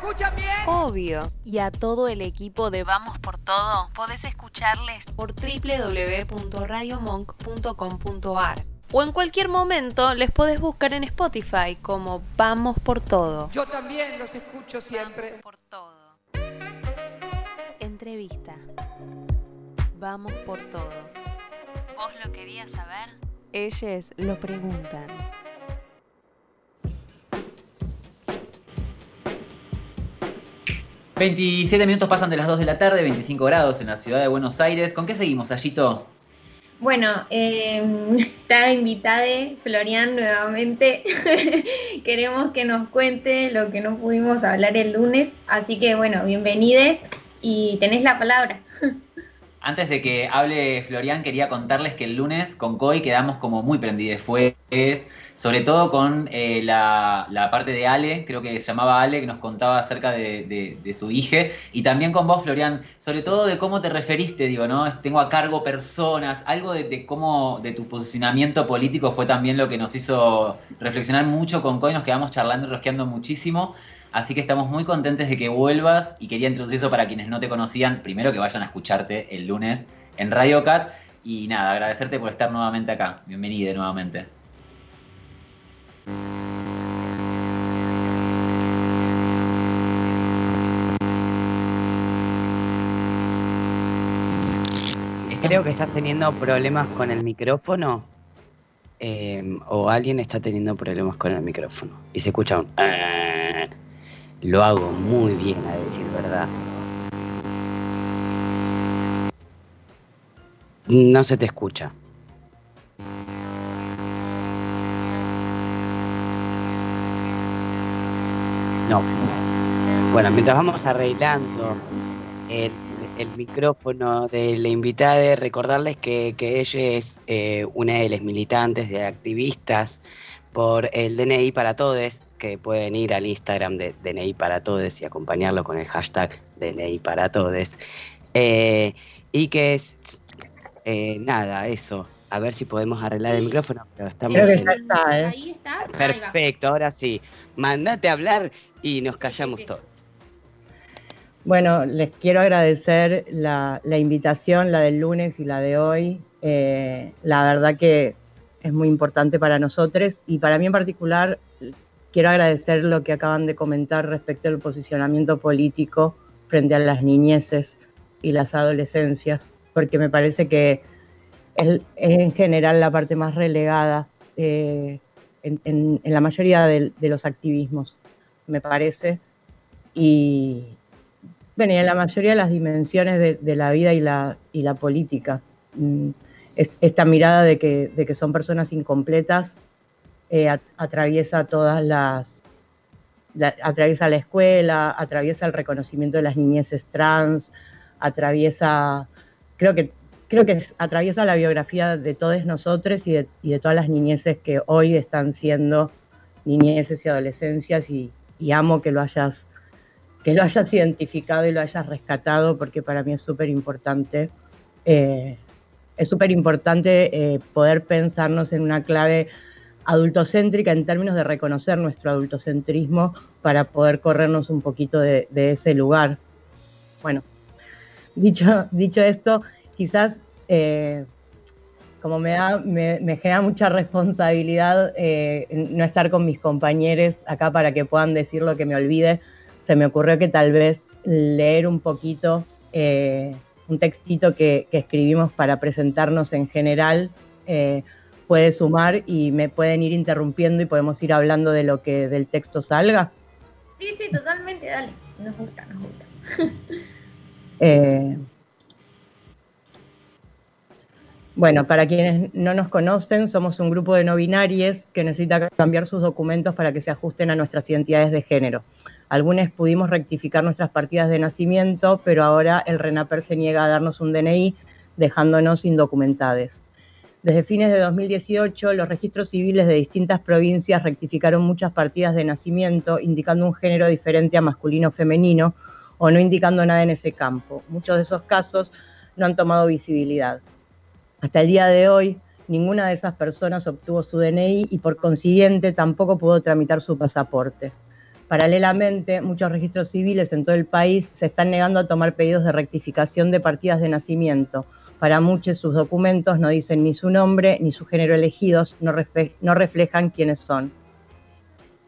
escuchan bien? Obvio. Y a todo el equipo de Vamos por Todo podés escucharles por www.radiomonk.com.ar o en cualquier momento les podés buscar en Spotify como Vamos por Todo. Yo también los escucho siempre. Vamos por Todo. Entrevista. Vamos por Todo. ¿Vos lo querías saber? Ellos lo preguntan. ...27 minutos pasan de las 2 de la tarde, 25 grados en la ciudad de Buenos Aires. ¿Con qué seguimos, Ayito? Bueno, eh, está invitada Florian nuevamente. Queremos que nos cuente lo que no pudimos hablar el lunes. Así que bueno, bienvenide y tenés la palabra. Antes de que hable Florian, quería contarles que el lunes con COI quedamos como muy prendidos. Fue, sobre todo con eh, la, parte de Ale, creo que se llamaba Ale, que nos contaba acerca de, su hija. Y también con vos, Florian, sobre todo de cómo te referiste, digo, ¿no? Tengo a cargo personas, algo de, cómo, de tu posicionamiento político fue también lo que nos hizo reflexionar mucho con COI. Nos quedamos charlando y rosqueando muchísimo. Así que estamos muy contentos de que vuelvas y quería introducir eso para quienes no te conocían. Primero que vayan a escucharte el lunes en Radio Cat. Y nada, agradecerte por estar nuevamente acá. Bienvenida nuevamente. Creo que estás teniendo problemas con el micrófono. Eh, o alguien está teniendo problemas con el micrófono. Y se escucha un... Lo hago muy bien, a decir verdad. No se te escucha. No. Bueno, mientras vamos arreglando el, micrófono de la invitada, recordarles que, ella es eh, una de las militantes, de activistas por el DNI para Todes, que pueden ir al Instagram de DNI para Todes y acompañarlo con el hashtag DNI para Todes. Eh, y que es, eh, nada, eso. A ver si podemos arreglar el micrófono, pero estamos en... está, ¿eh? Ahí está. Perfecto, ahora sí. Mandate a hablar y nos callamos todos. Bueno, les quiero agradecer la, invitación, la del lunes y la de hoy. la verdad que es muy importante para nosotros y para mí en particular quiero agradecer lo que acaban de comentar respecto al posicionamiento político frente a las niñeces y las adolescencias, porque me parece que es, en general la parte más relegada eh, en, la mayoría de, los activismos, me parece, y, bueno, en la mayoría de las dimensiones de, la vida y la, y la política. Mm, esta mirada de que, de que son personas incompletas eh, atraviesa todas las, atraviesa la escuela, atraviesa el reconocimiento de las niñeces trans, atraviesa, creo que, creo que atraviesa la biografía de todos nosotros y de, todas las niñeces que hoy están siendo niñeces y adolescencias y, amo que lo hayas que lo hayas identificado y lo hayas rescatado porque para mí es súper importante eh, es súper importante eh, poder pensarnos en una clave adultocéntrica en términos de reconocer nuestro adultocentrismo para poder corrernos un poquito de, ese lugar. Bueno, dicho, dicho esto, quizás eh, como me, da, me, genera mucha responsabilidad eh, no estar con mis compañeros acá para que puedan decir lo que me olvide, se me ocurrió que tal vez leer un poquito eh, un textito que, escribimos para presentarnos en general puede sumar y me pueden ir interrumpiendo y podemos ir hablando de lo que del texto salga. Sí, sí, totalmente, dale. Nos gusta, nos gusta. Eh, bueno, para quienes no nos conocen, somos un grupo de no binarios que necesita cambiar sus documentos para que se ajusten a nuestras identidades de género. Algunos pudimos rectificar nuestras partidas de nacimiento, pero ahora el RENAPER se niega a darnos un DNI, dejándonos indocumentados. Desde fines de 2018, los registros civiles de distintas provincias rectificaron muchas partidas de nacimiento, indicando un género diferente a masculino o femenino, o no indicando nada en ese campo. Muchos de esos casos no han tomado visibilidad. Hasta el día de hoy, ninguna de esas personas obtuvo su DNI y por consiguiente tampoco pudo tramitar su pasaporte. Paralelamente, muchos registros civiles en todo el país se están negando a tomar pedidos de rectificación de partidas de nacimiento. Para muchos sus documentos no dicen ni su nombre ni su género elegidos, no, no reflejan quiénes son.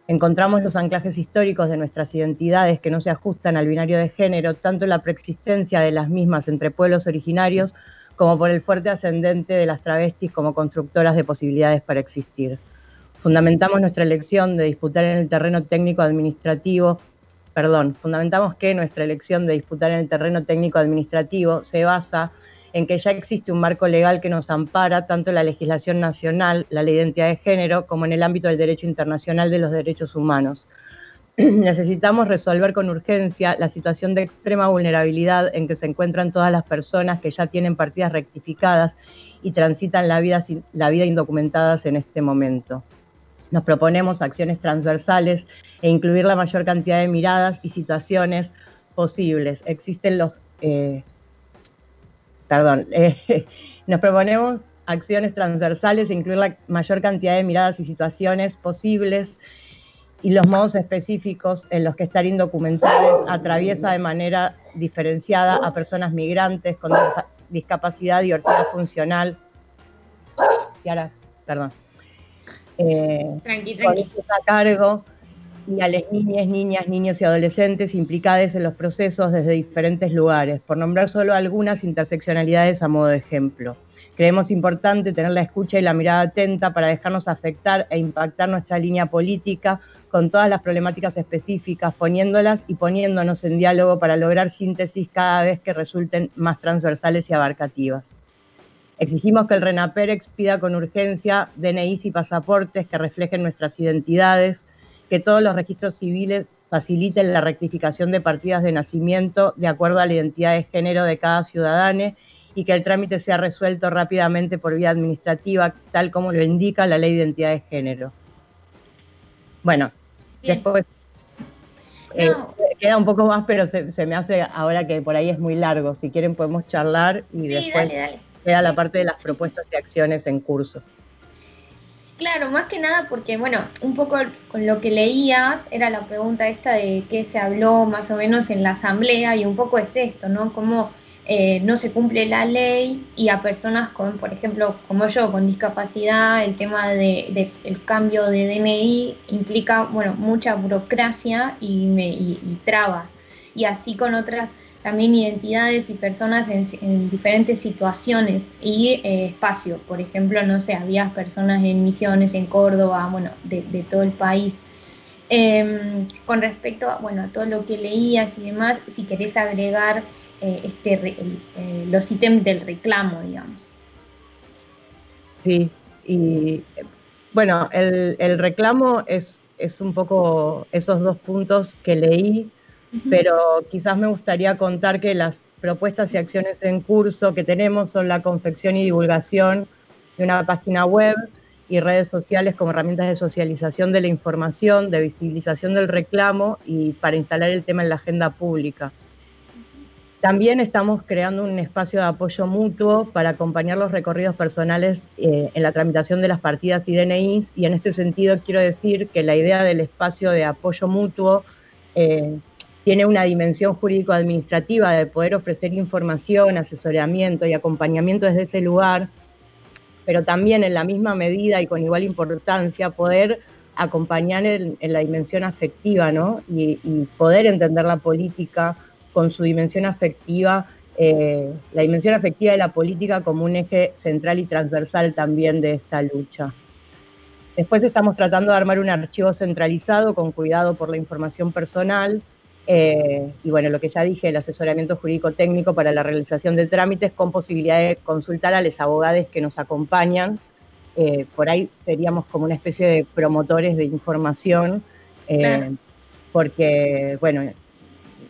Encontramos los anclajes históricos de nuestras identidades que no se ajustan al binario de género, tanto la preexistencia de las mismas entre pueblos originarios como por el fuerte ascendente de las travestis como constructoras de posibilidades para existir. Fundamentamos nuestra elección de disputar en el terreno técnico administrativo, perdón, fundamentamos que nuestra elección de disputar en el terreno técnico administrativo se basa en que ya existe un marco legal que nos ampara tanto en la legislación nacional, la ley de identidad de género, como en el ámbito del derecho internacional de los derechos humanos. Necesitamos resolver con urgencia la situación de extrema vulnerabilidad en que se encuentran todas las personas que ya tienen partidas rectificadas y transitan la vida, la vida indocumentadas en este momento. Nos proponemos acciones transversales e incluir la mayor cantidad de miradas y situaciones posibles. Existen los... Eh, perdón, nos proponemos acciones transversales e incluir la mayor cantidad de miradas y situaciones posibles y los modos específicos en los que estar indocumentados atraviesa de manera diferenciada a personas migrantes con discapacidad, diversidad funcional. Y ahora, perdón eh, a cargo y a las niñas, niñas, niños y adolescentes implicados en los procesos desde diferentes lugares, por nombrar solo algunas interseccionalidades a modo de ejemplo. Creemos importante tener la escucha y la mirada atenta para dejarnos afectar e impactar nuestra línea política con todas las problemáticas específicas, poniéndolas y poniéndonos en diálogo para lograr síntesis cada vez que resulten más transversales y abarcativas. Exigimos que el RENAPER expida con urgencia DNIs y pasaportes que reflejen nuestras identidades, que todos los registros civiles faciliten la rectificación de partidas de nacimiento de acuerdo a la identidad de género de cada ciudadano y que el trámite sea resuelto rápidamente por vía administrativa, tal como lo indica la ley de identidad de género. Bueno, después eh, queda un poco más, pero se, me hace ahora que por ahí es muy largo. Si quieren podemos charlar y después queda la parte de las propuestas y acciones en curso. Claro, más que nada porque, bueno, un poco con lo que leías era la pregunta esta de qué se habló más o menos en la asamblea y un poco es esto, ¿no? Cómo eh, no se cumple la ley y a personas con, por ejemplo, como yo, con discapacidad, el tema de, el cambio de DNI implica, bueno, mucha burocracia y, y trabas. Y así con otras también identidades y personas en, diferentes situaciones y eh, espacio. Por ejemplo, no sé, había personas en misiones en Córdoba, bueno, de, todo el país. Em, con respecto a, bueno, a todo lo que leías y demás, si querés agregar este, eh, los ítems del reclamo, digamos. Sí, y bueno, el, el reclamo es, es un poco esos dos puntos que leí pero quizás me gustaría contar que las propuestas y acciones en curso que tenemos son la confección y divulgación de una página web y redes sociales como herramientas de socialización de la información, de visibilización del reclamo y para instalar el tema en la agenda pública. También estamos creando un espacio de apoyo mutuo para acompañar los recorridos personales eh, en la tramitación de las partidas y y en este sentido quiero decir que la idea del espacio de apoyo mutuo eh, tiene una dimensión jurídico-administrativa de poder ofrecer información, asesoramiento y acompañamiento desde ese lugar, pero también en la misma medida y con igual importancia poder acompañar en, la dimensión afectiva, ¿no? Y, poder entender la política con su dimensión afectiva, eh, la dimensión afectiva de la política como un eje central y transversal también de esta lucha. Después estamos tratando de armar un archivo centralizado con cuidado por la información personal, eh, y bueno, lo que ya dije, el asesoramiento jurídico técnico para la realización de trámites con posibilidad de consultar a los abogados que nos acompañan. Eh, por ahí seríamos como una especie de promotores de información, eh, porque, bueno,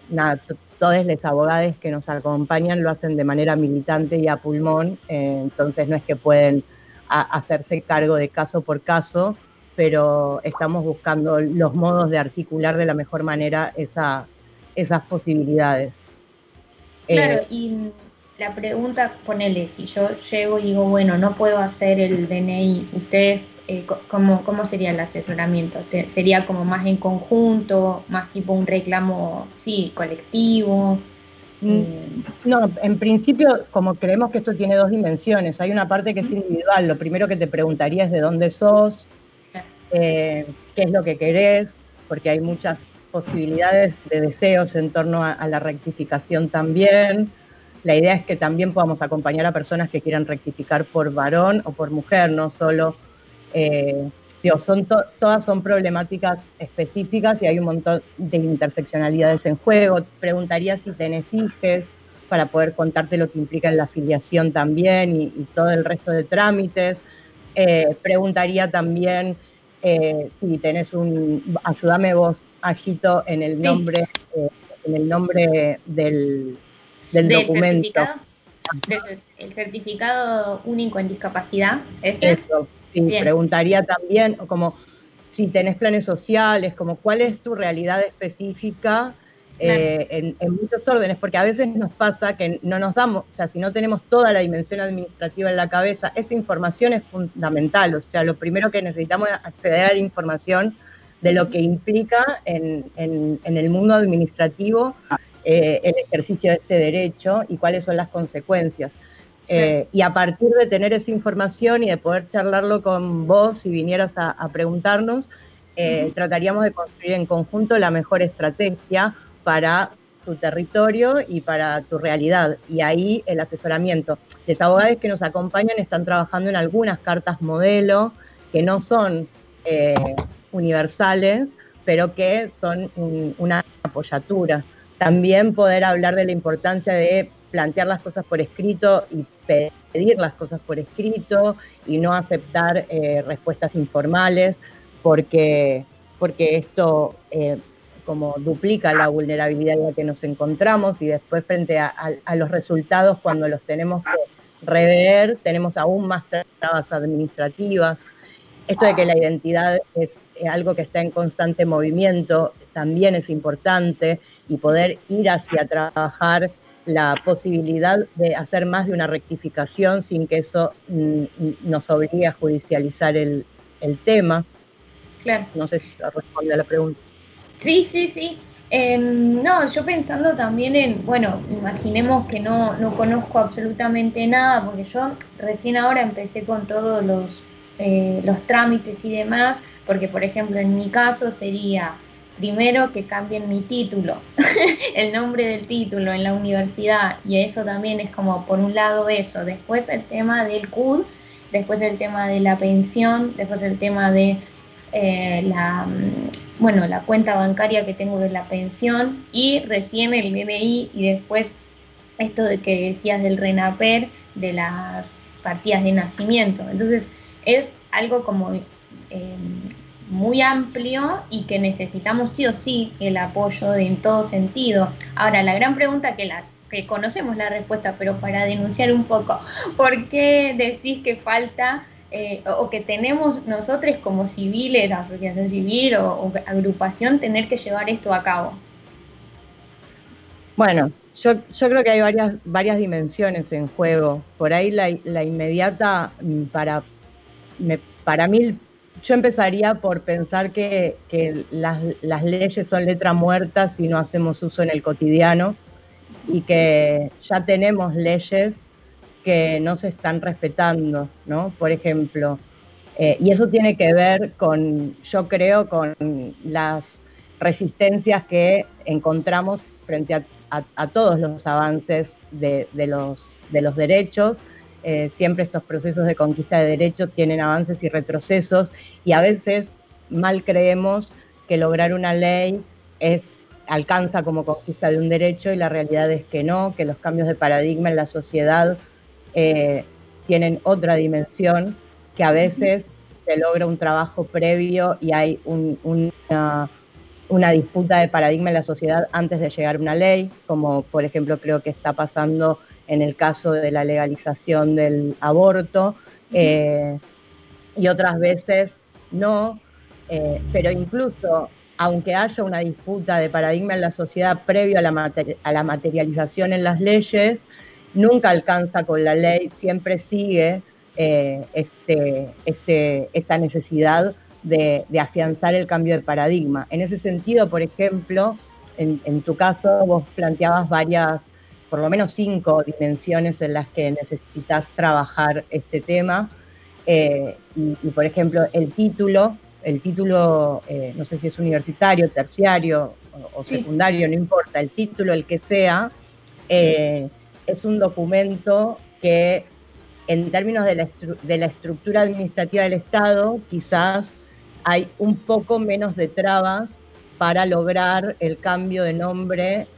nada, todos los abogados que nos acompañan lo hacen de manera militante y a pulmón, entonces no es que pueden hacerse cargo de caso por caso, pero estamos buscando los modos de articular de la mejor manera esa, esas posibilidades. Claro, eh, y la pregunta, ponele, si yo llego y digo, bueno, no puedo hacer el DNI, ustedes eh, ¿cómo, ¿cómo, sería el asesoramiento? ¿Sería como más en conjunto, más tipo un reclamo, sí, colectivo? Mm, eh, no, en principio, como creemos que esto tiene dos dimensiones, hay una parte que es individual. Lo primero que te preguntaría es de dónde sos, eh, qué es lo que querés, porque hay muchas posibilidades de deseos en torno a, la rectificación también. La idea es que también podamos acompañar a personas que quieran rectificar por varón o por mujer, no solo eh, son todas son problemáticas específicas y hay un montón de interseccionalidades en juego. Preguntaría si tenés hijes para poder contarte lo que implica en la afiliación también y, todo el resto de trámites. Eh, preguntaría también eh, si tenés un, ayúdame vos, Agito, en el nombre, eh, en el nombre del, documento. el certificado único en discapacidad, Eso, Sí, preguntaría también como si tenés planes sociales, como cuál es tu realidad específica eh, en, muchos órdenes, porque a veces nos pasa que no nos damos, o sea, si no tenemos toda la dimensión administrativa en la cabeza, esa información es fundamental, o sea, lo primero que necesitamos es acceder a la información de lo que implica en, el mundo administrativo eh, el ejercicio de este derecho y cuáles son las consecuencias. Eh, y a partir de tener esa información y de poder charlarlo con vos si vinieras a, preguntarnos, eh, trataríamos de construir en conjunto la mejor estrategia para tu territorio y para tu realidad. Y ahí el asesoramiento. Los abogados que nos acompañan están trabajando en algunas cartas modelo que no son eh, universales, pero que son una apoyatura. También poder hablar de la importancia de plantear las cosas por escrito y pedir las cosas por escrito y no aceptar eh, respuestas informales, porque, porque esto eh, como duplica la vulnerabilidad en la que nos encontramos y después frente a, los resultados cuando los tenemos que rever, tenemos aún más trabas administrativas. Esto de que la identidad es algo que está en constante movimiento también es importante y poder ir hacia trabajar la posibilidad de hacer más de una rectificación sin que eso mm, nos obligue a judicializar el, tema. Claro. No sé si responde a la pregunta. Sí, sí, sí. Em, no, yo pensando también en, bueno, imaginemos que no, no conozco absolutamente nada, porque yo recién ahora empecé con todos los, eh, los trámites y demás, porque por ejemplo en mi caso sería primero que cambien mi título, el nombre del título en la universidad, y eso también es como por un lado eso, después el tema del CUD, después el tema de la pensión, después el tema de eh, la, mm, bueno, la cuenta bancaria que tengo de la pensión y recién el BBI y después esto de que decías del RENAPER, de las partidas de nacimiento. Entonces es algo como eh, muy amplio y que necesitamos sí o sí el apoyo en todo sentido. Ahora, la gran pregunta que la que conocemos la respuesta, pero para denunciar un poco, ¿por qué decís que falta eh, o que tenemos nosotros como civiles, asociación civil o, agrupación, tener que llevar esto a cabo? Bueno, yo, creo que hay varias, varias dimensiones en juego. Por ahí la, la inmediata, mm, para, me, para mí yo empezaría por pensar que, las, leyes son letra muerta si no hacemos uso en el cotidiano y que ya tenemos leyes que no se están respetando, ¿no? Por ejemplo, eh, y eso tiene que ver con, yo creo, con las resistencias que encontramos frente a, todos los avances de, los, de los derechos eh, siempre estos procesos de conquista de derechos tienen avances y retrocesos y a veces mal creemos que lograr una ley es alcanza como conquista de un derecho y la realidad es que no, que los cambios de paradigma en la sociedad eh, tienen otra dimensión, que a veces se logra un trabajo previo y hay una, una disputa de paradigma en la sociedad antes de llegar a una ley, como por ejemplo creo que está pasando en el caso de la legalización del aborto, eh, y otras veces no, eh, pero incluso aunque haya una disputa de paradigma en la sociedad previo a la, a la materialización en las leyes, nunca alcanza con la ley, siempre sigue eh, este, este, esta necesidad de, afianzar el cambio de paradigma. En ese sentido, por ejemplo, en, tu caso vos planteabas varias, por lo menos cinco dimensiones en las que necesitas trabajar este tema. Eh, y, por ejemplo, el título, el título, eh, no sé si es universitario, terciario o, secundario, no importa, el título, el que sea, eh, es un documento que en términos de la, de la, estructura administrativa del Estado, quizás hay un poco menos de trabas para lograr el cambio de nombre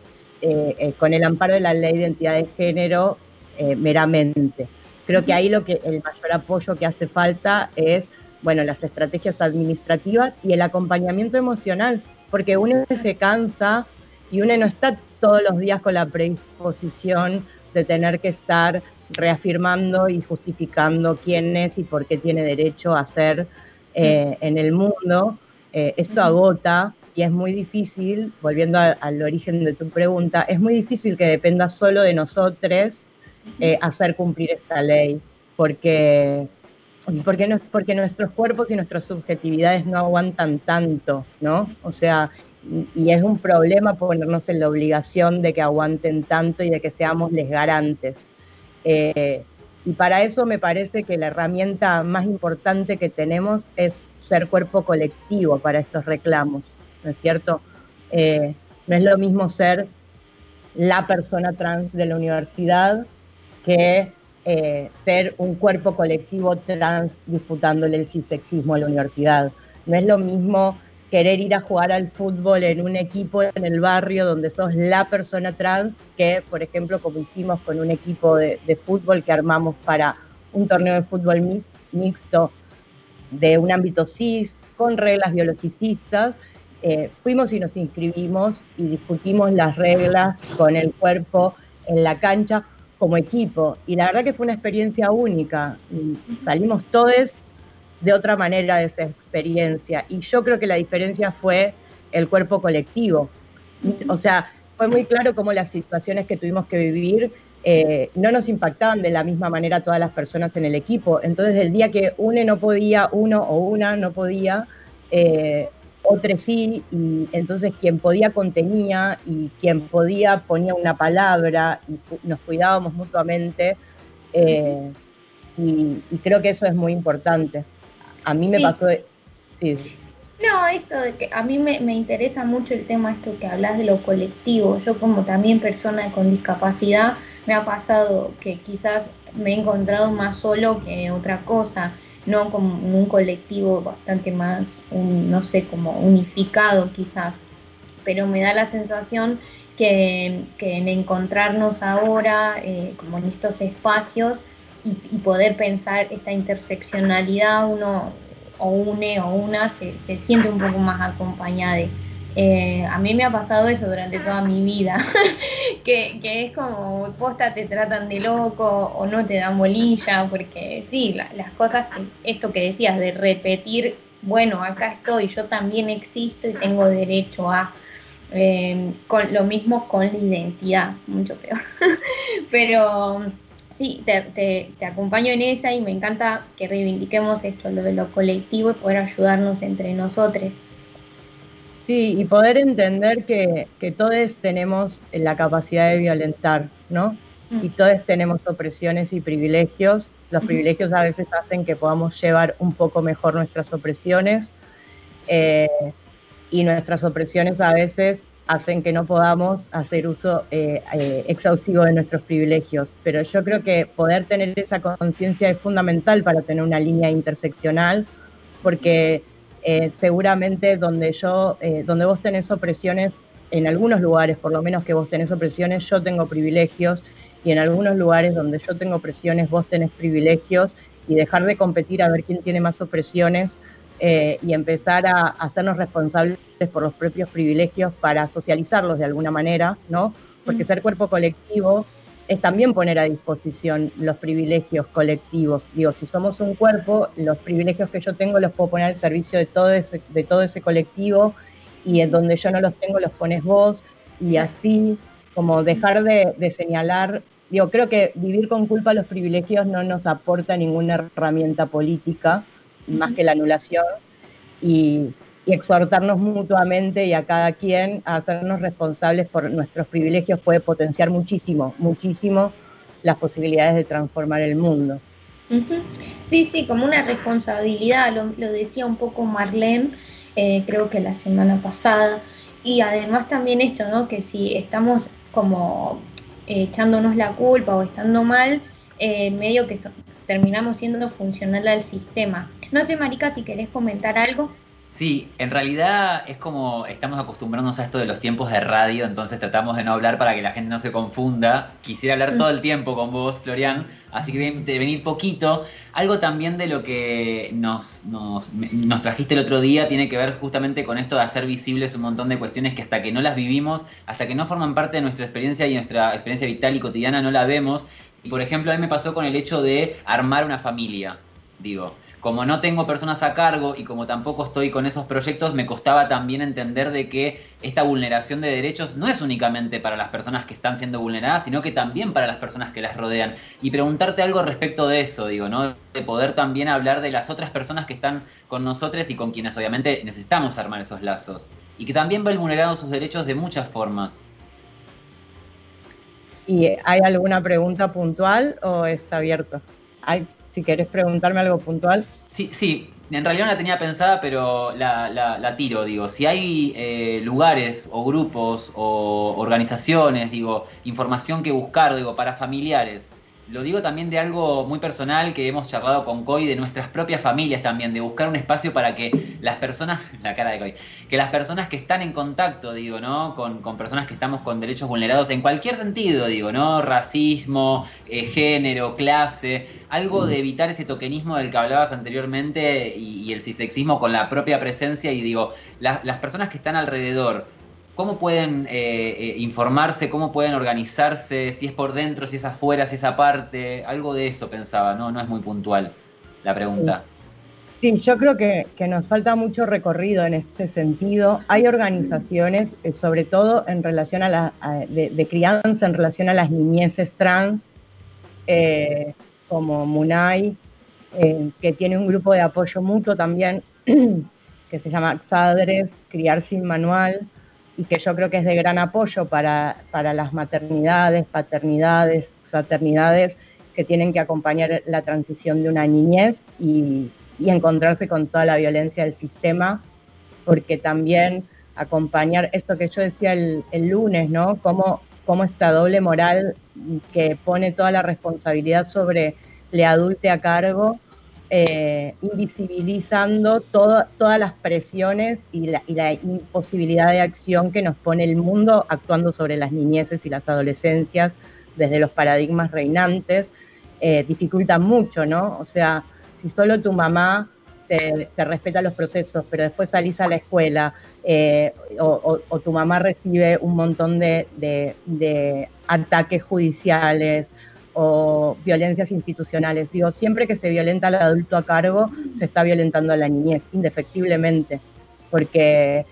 eh, eh, con el amparo de la ley de identidad de género eh, meramente. Creo que ahí lo que el mayor apoyo que hace falta es, bueno, las estrategias administrativas y el acompañamiento emocional, porque uno se cansa y uno no está todos los días con la predisposición de tener que estar reafirmando y justificando quién es y por qué tiene derecho a ser eh, en el mundo, eh, esto agota y es muy difícil, volviendo al origen de tu pregunta, es muy difícil que dependa solo de nosotros eh, hacer cumplir esta ley, porque, porque, no, porque nuestros cuerpos y nuestras subjetividades no aguantan tanto, ¿no? O sea, y es un problema ponernos en la obligación de que aguanten tanto y de que seamos les garantes. Y para eso me parece que la herramienta más importante que tenemos es ser cuerpo colectivo para estos reclamos, ¿no es cierto? Eh, no es lo mismo ser la persona trans de la universidad que eh, ser un cuerpo colectivo trans disputándole el cisexismo a la universidad. No es lo mismo querer ir a jugar al fútbol en un equipo en el barrio donde sos la persona trans, que por ejemplo como hicimos con un equipo de, fútbol que armamos para un torneo de fútbol mixto de un ámbito cis, con reglas biologicistas, eh, fuimos y nos inscribimos y discutimos las reglas con el cuerpo en la cancha como equipo. Y la verdad que fue una experiencia única. Salimos todos de otra manera de esa experiencia. Y yo creo que la diferencia fue el cuerpo colectivo. O sea, fue muy claro cómo las situaciones que tuvimos que vivir eh, no nos impactaban de la misma manera a todas las personas en el equipo. Entonces, el día que uno no podía, uno o una no podía, eh, otro sí, y entonces quien podía contenía y quien podía ponía una palabra y nos cuidábamos mutuamente. Eh, y creo que eso es muy importante. A mí me pasó de... Sí. No, esto de que a mí me, interesa mucho el tema esto que hablas de lo colectivo. Yo como también persona con discapacidad me ha pasado que quizás me he encontrado más solo que otra cosa, no como un colectivo bastante más, no sé, como unificado quizás, pero me da la sensación que, en encontrarnos ahora, eh, como en estos espacios, y, poder pensar esta interseccionalidad, uno o une o una se, siente un poco más acompañada. Eh, a mí me ha pasado eso durante toda mi vida, que, es como posta te tratan de loco o no te dan bolilla, porque sí, las cosas, esto que decías de repetir, bueno, acá estoy, yo también existo y tengo derecho a... Eh, con lo mismo con la identidad, mucho peor. Pero sí, te, acompaño en esa y me encanta que reivindiquemos esto, lo de lo colectivo y poder ayudarnos entre nosotros. Sí, y poder entender que, todos tenemos la capacidad de violentar, ¿no? Mm. Y todos tenemos opresiones y privilegios. Los privilegios a veces hacen que podamos llevar un poco mejor nuestras opresiones eh, y nuestras opresiones a veces hacen que no podamos hacer uso eh, eh, exhaustivo de nuestros privilegios. Pero yo creo que poder tener esa conciencia es fundamental para tener una línea interseccional, porque eh, seguramente donde yo, donde vos tenés opresiones, en algunos lugares, por lo menos que vos tenés opresiones, yo tengo privilegios, y en algunos lugares donde yo tengo opresiones, vos tenés privilegios, y dejar de competir a ver quién tiene más opresiones eh, y empezar a, hacernos responsables por los propios privilegios para socializarlos de alguna manera, ¿no? Porque mm. ser cuerpo colectivo es también poner a disposición los privilegios colectivos. Digo, si somos un cuerpo, los privilegios que yo tengo los puedo poner al servicio de todo ese, de todo ese colectivo y en donde yo no los tengo los pones vos. Y así como dejar de, señalar digo, creo que vivir con culpa los privilegios no nos aporta ninguna herramienta política, más que la anulación, y, y exhortarnos mutuamente y a cada quien a hacernos responsables por nuestros privilegios puede potenciar muchísimo, muchísimo las posibilidades de transformar el mundo. Sí, sí, como una responsabilidad, lo, decía un poco Marlene, eh, creo que la semana pasada, y además también esto, ¿no? Que si estamos como eh, echándonos la culpa o estando mal, eh, medio que terminamos siendo funcional al sistema. No sé, Marica, si querés comentar algo. Sí, en realidad es como estamos acostumbrándonos a esto de los tiempos de radio, entonces tratamos de no hablar para que la gente no se confunda. Quisiera hablar todo el tiempo con vos, Florian, así que de venir poquito. Algo también de lo que nos, nos, nos, trajiste el otro día tiene que ver justamente con esto de hacer visibles un montón de cuestiones que hasta que no las vivimos, hasta que no forman parte de nuestra experiencia y nuestra experiencia vital y cotidiana no la vemos. Y por ejemplo, a mí me pasó con el hecho de armar una familia, digo como no tengo personas a cargo y como tampoco estoy con esos proyectos, me costaba también entender de que esta vulneración de derechos no es únicamente para las personas que están siendo vulneradas, sino que también para las personas que las rodean. Y preguntarte algo respecto de eso, digo, ¿no? De poder también hablar de las otras personas que están con nosotros y con quienes obviamente necesitamos armar esos lazos. Y que también ven vulnerados sus derechos de muchas formas. ¿Y hay alguna pregunta puntual o es abierto? Si querés preguntarme algo puntual. Sí, sí, en realidad no la tenía pensada, pero la, tiro, digo, si hay eh, lugares o grupos o organizaciones, digo, información que buscar, digo, para familiares lo digo también de algo muy personal que hemos charlado con Coy, de nuestras propias familias también, de buscar un espacio para que las personas, la cara de Coy, que las personas que están en contacto, digo, ¿no? Con, personas que estamos con derechos vulnerados en cualquier sentido, digo, ¿no? Racismo, eh, género, clase, algo de evitar ese tokenismo del que hablabas anteriormente y, el cisexismo con la propia presencia y digo, las personas que están alrededor, ¿Cómo pueden eh, eh, informarse? ¿Cómo pueden organizarse? Si es por dentro, si es afuera, si es aparte. Algo de eso pensaba, ¿no? No es muy puntual la pregunta. Sí, yo creo que, nos falta mucho recorrido en este sentido. Hay organizaciones, eh, sobre todo en relación a la, de, crianza, en relación a las niñeces trans, como MUNAI, que tiene un grupo de apoyo mutuo también, que se llama XADRES, Criar Sin Manual, y que yo creo que es de gran apoyo para, las maternidades, paternidades, paternidades que tienen que acompañar la transición de una niñez y, encontrarse con toda la violencia del sistema, porque también acompañar esto que yo decía el, lunes, ¿no? Cómo, cómo esta doble moral que pone toda la responsabilidad sobre le adulte a cargo eh, invisibilizando todas las presiones y la, imposibilidad de acción que nos pone el mundo actuando sobre las niñeces y las adolescencias desde los paradigmas reinantes, eh, dificulta mucho, ¿no? O sea, si solo tu mamá te, respeta los procesos, pero después salís a la escuela eh, o, tu mamá recibe un montón de ataques judiciales o violencias institucionales. Digo, siempre que se violenta al adulto a cargo, se está violentando a la niñez, indefectiblemente, porque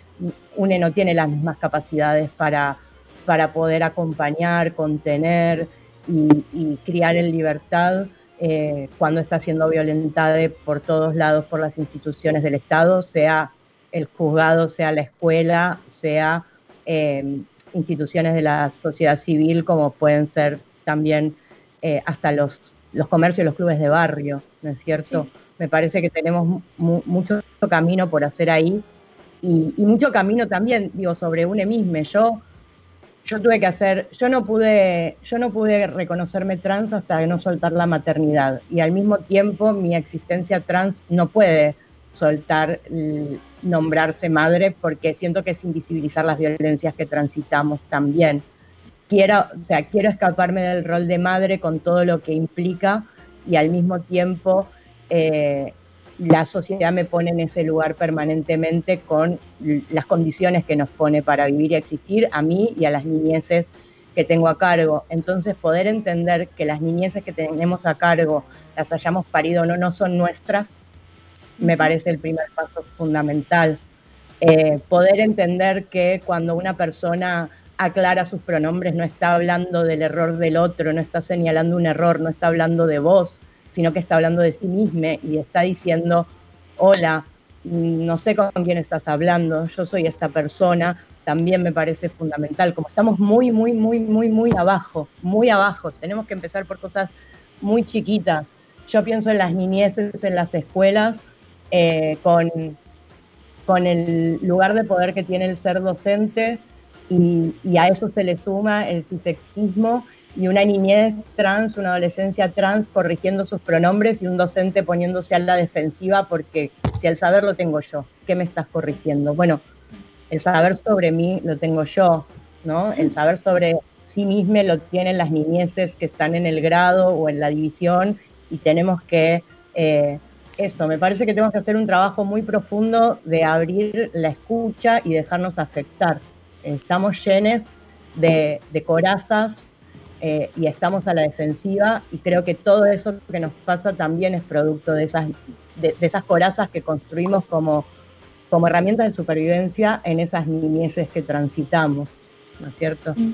UNE no tiene las mismas capacidades para, para poder acompañar, contener y, criar en libertad eh, cuando está siendo violentada por todos lados por las instituciones del Estado, sea el juzgado, sea la escuela, sea eh, instituciones de la sociedad civil, como pueden ser también eh, hasta los, los comercios, los clubes de barrio, ¿no es cierto? Me parece que tenemos mucho camino por hacer ahí y, mucho camino también, digo, sobre un mismo. Yo, yo tuve que hacer, yo no pude, yo no pude reconocerme trans hasta no soltar la maternidad. Y al mismo tiempo mi existencia trans no puede soltar nombrarse madre porque siento que es invisibilizar las violencias que transitamos también. Quiero, o sea, quiero escaparme del rol de madre con todo lo que implica y al mismo tiempo eh, la sociedad me pone en ese lugar permanentemente con las condiciones que nos pone para vivir y existir a mí y a las niñeces que tengo a cargo. Entonces poder entender que las niñeces que tenemos a cargo, las hayamos parido o no, no son nuestras, me parece el primer paso fundamental. Eh, poder entender que cuando una persona aclara sus pronombres, no está hablando del error del otro, no está señalando un error, no está hablando de vos, sino que está hablando de sí misma y está diciendo, hola, no sé con quién estás hablando, yo soy esta persona, también me parece fundamental. Como estamos muy, muy, muy, muy, muy abajo, muy abajo, tenemos que empezar por cosas muy chiquitas. Yo pienso en las niñeces, en las escuelas, eh, con, con el lugar de poder que tiene el ser docente y, y a eso se le suma el cisexismo y una niñez trans, una adolescencia trans corrigiendo sus pronombres y un docente poniéndose a la defensiva porque si el saber lo tengo yo, ¿qué me estás corrigiendo? Bueno, el saber sobre mí lo tengo yo, ¿no? El saber sobre sí mismo lo tienen las niñeces que están en el grado o en la división y tenemos que, eh, esto, me parece que tenemos que hacer un trabajo muy profundo de abrir la escucha y dejarnos afectar. Estamos llenos de, corazas eh, y estamos a la defensiva y creo que todo eso que nos pasa también es producto de esas, de esas corazas que construimos como como herramienta de supervivencia en esas niñeces que transitamos, ¿no es cierto? Mm.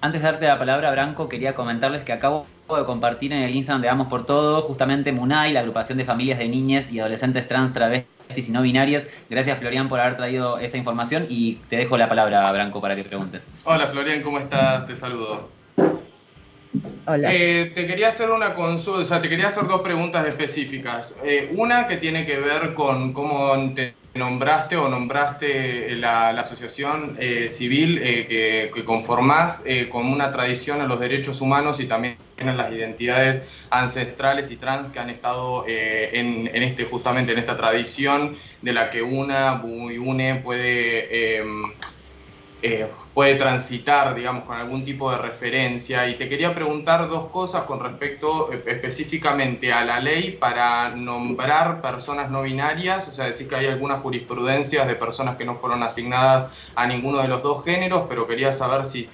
Antes, de darte la palabra, Branco, quería comentarles que acabo de compartir en el Instagram de Vamos por Todo, justamente MUNAI, la agrupación de familias de niñas y adolescentes trans, travestis y no binarias. Gracias, Florian, por haber traído esa información y te dejo la palabra, Branco, para que preguntes. Hola, Florian, ¿cómo estás? Te saludo. Hola. Eh, te quería hacer una consulta, o sea, te quería hacer dos preguntas específicas. Eh, una que tiene que ver con cómo te nombraste o nombraste la, asociación eh, civil que, que, conformás con una tradición en los derechos humanos y también en las identidades ancestrales y trans que han estado en, en, este justamente en esta tradición de la que una y une puede eh, puede transitar, digamos, con algún tipo de referencia. Y te quería preguntar dos cosas con respecto eh, específicamente a la ley para nombrar personas no binarias, o sea, decir que hay algunas jurisprudencias de personas que no fueron asignadas a ninguno de los dos géneros, pero quería saber si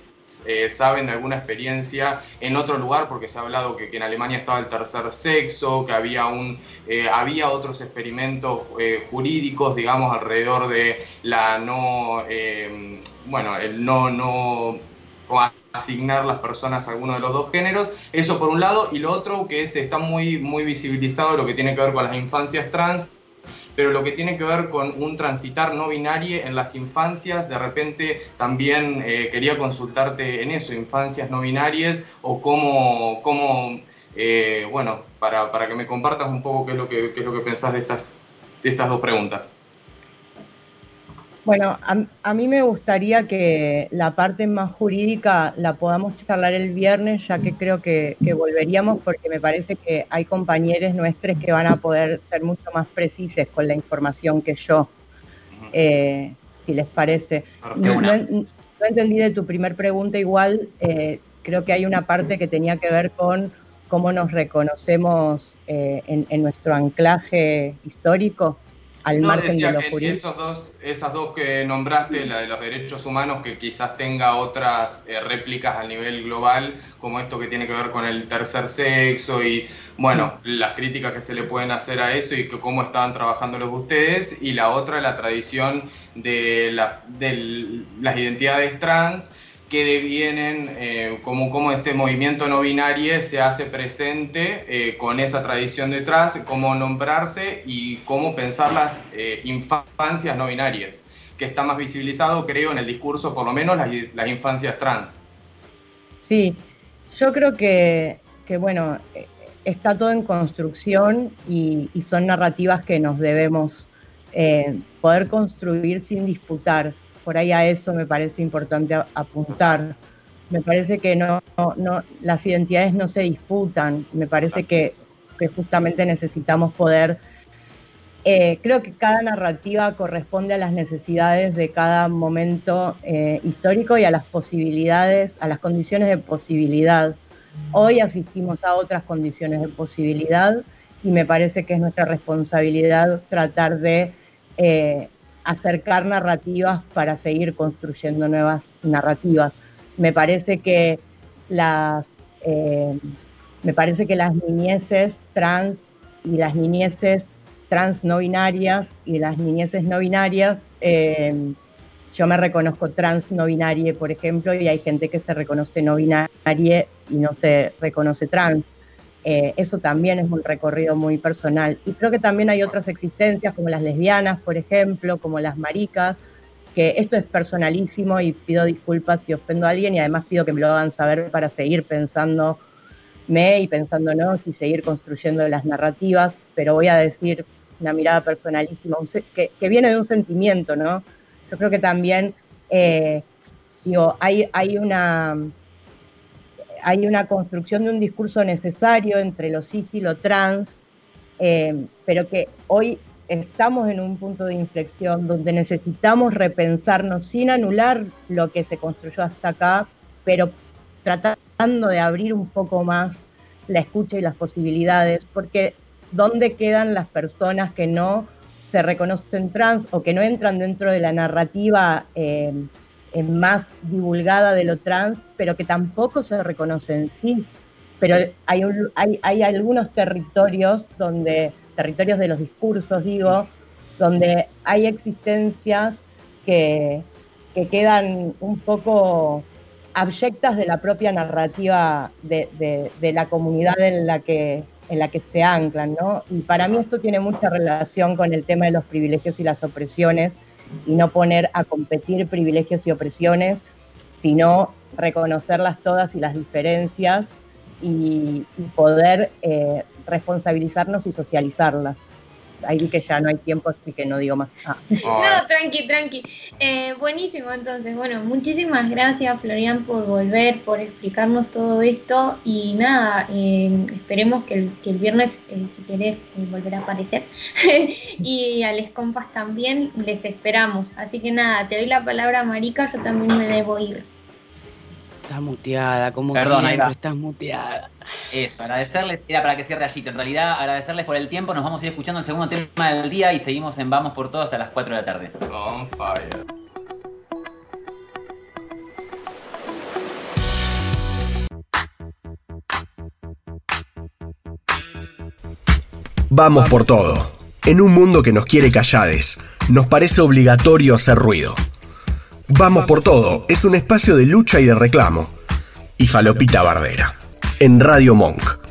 eh, saben de alguna experiencia en otro lugar, porque se ha hablado que, en Alemania estaba el tercer sexo, que había, un, eh, había otros experimentos eh, jurídicos, digamos, alrededor de la no, bueno, el no, no asignar las personas a alguno de los dos géneros. Eso por un lado, y lo otro que es, está muy, muy visibilizado lo que tiene que ver con las infancias trans, pero lo que tiene que ver con un transitar no binario en las infancias, de repente también eh, quería consultarte en eso, infancias no binarias, o cómo, cómo eh, bueno, para, para, que me compartas un poco qué es lo que, qué es lo que pensás de estas, de estas dos preguntas. Bueno, a, mí me gustaría que la parte más jurídica la podamos charlar el viernes, ya que creo que, volveríamos, porque me parece que hay compañeros nuestros que van a poder ser mucho más precisos con la información que yo, eh, si les parece. No, entendí de tu primer pregunta igual, eh, creo que hay una parte que tenía que ver con cómo nos reconocemos eh, en nuestro anclaje histórico al margen de lo Esos dos, esas dos que nombraste, la de los derechos humanos, que quizás tenga otras eh, réplicas a nivel global, como esto que tiene que ver con el tercer sexo y, bueno, las críticas que se le pueden hacer a eso y que cómo estaban trabajando los ustedes, y la otra, la tradición de, de las identidades trans que devienen, eh, como, este movimiento no binario se hace presente eh, con esa tradición detrás, cómo nombrarse y cómo pensar las eh, infancias no binarias, que está más visibilizado, creo, en el discurso, por lo menos las, infancias trans. Sí, yo creo que, que, bueno, está todo en construcción y son narrativas que nos debemos poder construir sin disputar por ahí a eso me parece importante apuntar. Me parece que no, no, las identidades no se disputan, me parece que, justamente necesitamos poder... Eh, creo que cada narrativa corresponde a las necesidades de cada momento eh, histórico y a las posibilidades, a las condiciones de posibilidad. Hoy asistimos a otras condiciones de posibilidad y me parece que es nuestra responsabilidad tratar de eh, acercar narrativas para seguir construyendo nuevas narrativas. Me parece que las, eh, me parece que las niñeces trans y las niñeces trans no binarias y las niñeces no binarias eh, yo me reconozco trans no binaria, por ejemplo, y hay gente que se reconoce no binaria y no se reconoce trans. Eh, eso también es un recorrido muy personal. Y creo que también hay otras existencias, como las lesbianas, por ejemplo, como las maricas, que esto es personalísimo y pido disculpas si ofendo a alguien y además pido que me lo hagan saber para seguir pensando me y pensándonos y seguir construyendo las narrativas, pero voy a decir una mirada personalísima, que, viene de un sentimiento, ¿no? Yo creo que también, eh, hay, hay, una, hay una construcción de un discurso necesario entre lo cis y lo trans, eh, pero que hoy estamos en un punto de inflexión donde necesitamos repensarnos sin anular lo que se construyó hasta acá, pero tratando de abrir un poco más la escucha y las posibilidades, porque ¿dónde quedan las personas que no se reconocen trans o que no entran dentro de la narrativa eh, más divulgada de lo trans, pero que tampoco se reconocen cis? Pero hay, hay, hay algunos territorios donde, territorios de los discursos, digo, donde hay existencias que, que quedan un poco abyectas de la propia narrativa de, la comunidad en la, que, en la que se anclan, ¿no? Y para mí esto tiene mucha relación con el tema de los privilegios y las opresiones, y no poner a competir privilegios y opresiones, sino reconocerlas todas y las diferencias y, poder eh, responsabilizarnos y socializarlas ahí que ya no hay tiempo, así que no digo más. Ah. No, tranqui, tranqui. Eh, buenísimo, entonces, bueno, muchísimas gracias Florian por volver, por explicarnos todo esto y nada, eh, esperemos que el, viernes, eh, si querés, volver a aparecer y a les compas también, les esperamos. Así que nada, te doy la palabra Marica, yo también me debo ir. Estás muteada, como Perdón, siempre, estás muteada. Eso, agradecerles, era para que cierre allí, en realidad agradecerles por el tiempo, nos vamos a ir escuchando el segundo tema del día y seguimos en Vamos por todo hasta las 4 de la tarde. On fire. Vamos por todo. En un mundo que nos quiere callades, nos parece obligatorio hacer ruido. Vamos por todo es un espacio de lucha y de reclamo. Y Falopita Bardera, en Radio Monk.